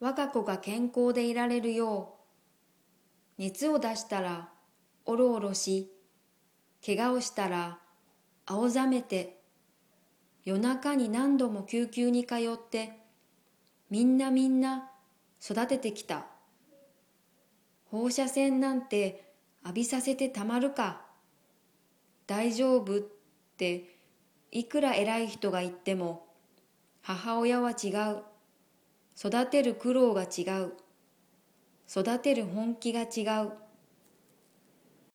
我が子が健康でいられるよう、熱を出したらおろおろし、怪我をしたら青ざめて、夜中に何度も救急に通って、みんなみんな育ててきた。放射線なんて浴びさせてたまるか。大丈夫っていくら偉い人が言っても母親は違う。育てる苦労が違う。育てる本気が違う。